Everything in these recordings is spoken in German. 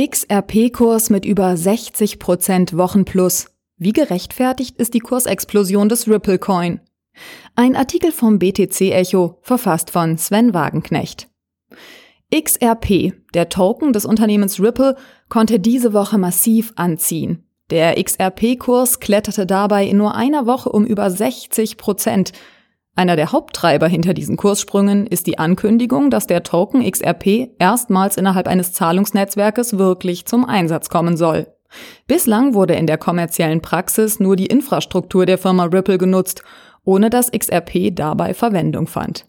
XRP-Kurs mit über 60 Prozent Wochenplus. Wie gerechtfertigt ist die Kursexplosion des Ripple Coin? Ein Artikel vom BTC Echo, verfasst von Sven Wagenknecht. XRP, der Token des Unternehmens Ripple, konnte diese Woche massiv anziehen. Der XRP-Kurs kletterte dabei in nur einer Woche um über 60 Prozent. Einer der Haupttreiber hinter diesen Kurssprüngen ist die Ankündigung, dass der Token XRP erstmals innerhalb eines Zahlungsnetzwerkes wirklich zum Einsatz kommen soll. Bislang wurde in der kommerziellen Praxis nur die Infrastruktur der Firma Ripple genutzt, ohne dass XRP dabei Verwendung fand.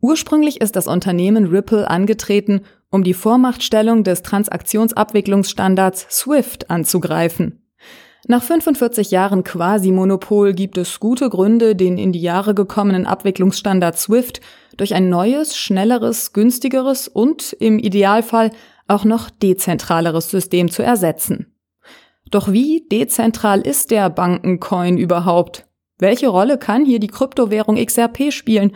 Ursprünglich ist das Unternehmen Ripple angetreten, um die Vormachtstellung des Transaktionsabwicklungsstandards SWIFT anzugreifen. Nach 45 Jahren Quasi-Monopol gibt es gute Gründe, den in die Jahre gekommenen Abwicklungsstandard SWIFT durch ein neues, schnelleres, günstigeres und im Idealfall auch noch dezentraleres System zu ersetzen. Doch wie dezentral ist der Bankencoin überhaupt? Welche Rolle kann hier die Kryptowährung XRP spielen?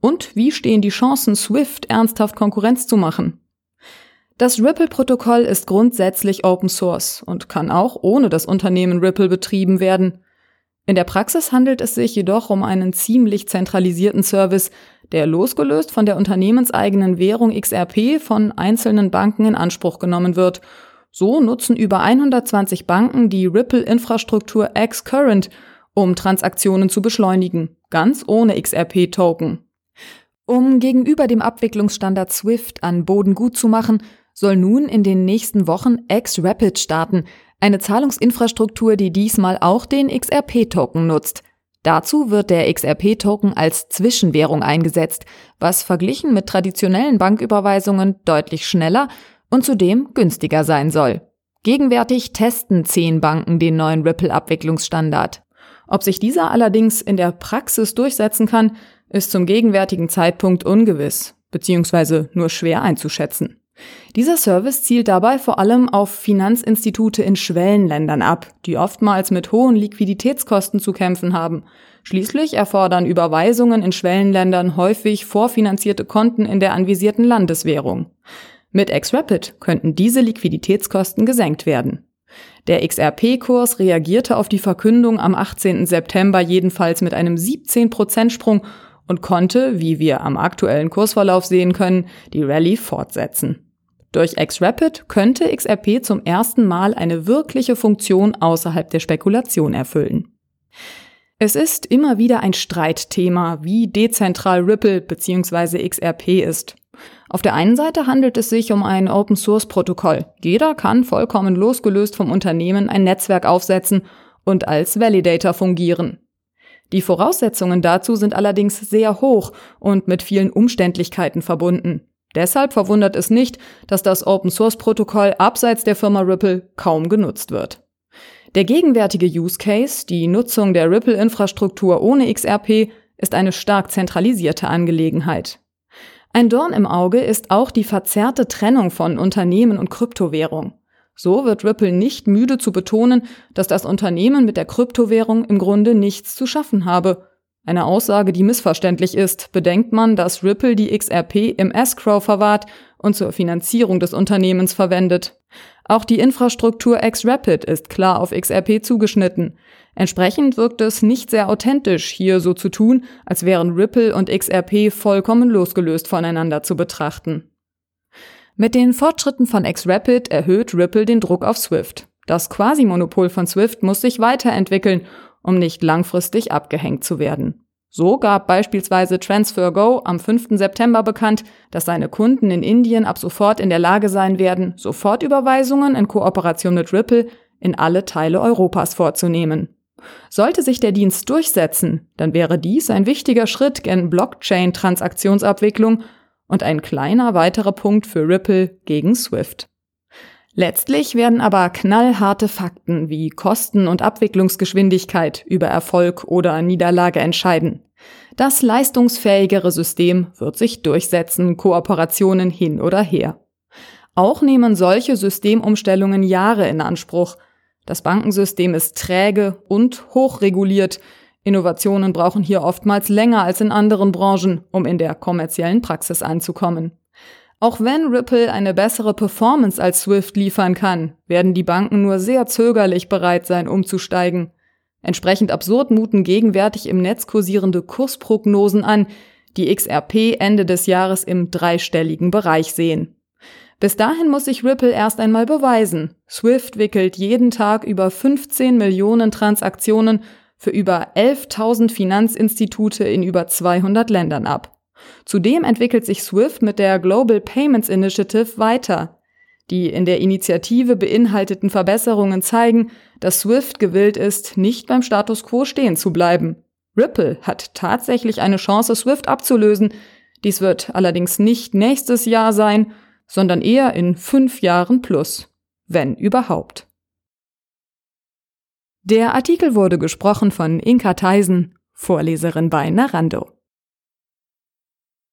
Und wie stehen die Chancen, SWIFT ernsthaft Konkurrenz zu machen? Das Ripple-Protokoll ist grundsätzlich Open Source und kann auch ohne das Unternehmen Ripple betrieben werden. In der Praxis handelt es sich jedoch um einen ziemlich zentralisierten Service, der losgelöst von der unternehmenseigenen Währung XRP von einzelnen Banken in Anspruch genommen wird. So nutzen über 120 Banken die Ripple-Infrastruktur X-Current, um Transaktionen zu beschleunigen, ganz ohne XRP-Token. Um gegenüber dem Abwicklungsstandard SWIFT an Boden gut zu machen, soll nun in den nächsten Wochen X-Rapid starten, eine Zahlungsinfrastruktur, die diesmal auch den XRP-Token nutzt. Dazu wird der XRP-Token als Zwischenwährung eingesetzt, was verglichen mit traditionellen Banküberweisungen deutlich schneller und zudem günstiger sein soll. Gegenwärtig testen zehn Banken den neuen Ripple-Abwicklungsstandard. Ob sich dieser allerdings in der Praxis durchsetzen kann, ist zum gegenwärtigen Zeitpunkt ungewiss, beziehungsweise nur schwer einzuschätzen. Dieser Service zielt dabei vor allem auf Finanzinstitute in Schwellenländern ab, die oftmals mit hohen Liquiditätskosten zu kämpfen haben. Schließlich erfordern Überweisungen in Schwellenländern häufig vorfinanzierte Konten in der anvisierten Landeswährung. Mit XRapid könnten diese Liquiditätskosten gesenkt werden. Der XRP-Kurs reagierte auf die Verkündung am 18. September jedenfalls mit einem 17%-Sprung und konnte, wie wir am aktuellen Kursverlauf sehen können, die Rallye fortsetzen. Durch X-Rapid könnte XRP zum ersten Mal eine wirkliche Funktion außerhalb der Spekulation erfüllen. Es ist immer wieder ein Streitthema, wie dezentral Ripple bzw. XRP ist. Auf der einen Seite handelt es sich um ein Open-Source-Protokoll. Jeder kann vollkommen losgelöst vom Unternehmen ein Netzwerk aufsetzen und als Validator fungieren. Die Voraussetzungen dazu sind allerdings sehr hoch und mit vielen Umständlichkeiten verbunden. Deshalb verwundert es nicht, dass das Open-Source-Protokoll abseits der Firma Ripple kaum genutzt wird. Der gegenwärtige Use Case, die Nutzung der Ripple-Infrastruktur ohne XRP, ist eine stark zentralisierte Angelegenheit. Ein Dorn im Auge ist auch die verzerrte Trennung von Unternehmen und Kryptowährung. So wird Ripple nicht müde zu betonen, dass das Unternehmen mit der Kryptowährung im Grunde nichts zu schaffen habe eine Aussage, die missverständlich ist, bedenkt man, dass Ripple die XRP im Escrow verwahrt und zur Finanzierung des Unternehmens verwendet. Auch die Infrastruktur XRapid ist klar auf XRP zugeschnitten. Entsprechend wirkt es nicht sehr authentisch, hier so zu tun, als wären Ripple und XRP vollkommen losgelöst voneinander zu betrachten. Mit den Fortschritten von XRapid erhöht Ripple den Druck auf Swift. Das Quasi-Monopol von Swift muss sich weiterentwickeln um nicht langfristig abgehängt zu werden. So gab beispielsweise TransferGo am 5. September bekannt, dass seine Kunden in Indien ab sofort in der Lage sein werden, Sofortüberweisungen in Kooperation mit Ripple in alle Teile Europas vorzunehmen. Sollte sich der Dienst durchsetzen, dann wäre dies ein wichtiger Schritt gen Blockchain-Transaktionsabwicklung und ein kleiner weiterer Punkt für Ripple gegen SWIFT. Letztlich werden aber knallharte Fakten wie Kosten und Abwicklungsgeschwindigkeit über Erfolg oder Niederlage entscheiden. Das leistungsfähigere System wird sich durchsetzen, Kooperationen hin oder her. Auch nehmen solche Systemumstellungen Jahre in Anspruch. Das Bankensystem ist träge und hochreguliert. Innovationen brauchen hier oftmals länger als in anderen Branchen, um in der kommerziellen Praxis anzukommen. Auch wenn Ripple eine bessere Performance als Swift liefern kann, werden die Banken nur sehr zögerlich bereit sein, umzusteigen. Entsprechend absurd muten gegenwärtig im Netz kursierende Kursprognosen an, die XRP Ende des Jahres im dreistelligen Bereich sehen. Bis dahin muss sich Ripple erst einmal beweisen. Swift wickelt jeden Tag über 15 Millionen Transaktionen für über 11.000 Finanzinstitute in über 200 Ländern ab. Zudem entwickelt sich Swift mit der Global Payments Initiative weiter. Die in der Initiative beinhalteten Verbesserungen zeigen, dass Swift gewillt ist, nicht beim Status quo stehen zu bleiben. Ripple hat tatsächlich eine Chance, Swift abzulösen. Dies wird allerdings nicht nächstes Jahr sein, sondern eher in fünf Jahren plus, wenn überhaupt. Der Artikel wurde gesprochen von Inka Theisen, Vorleserin bei Narando.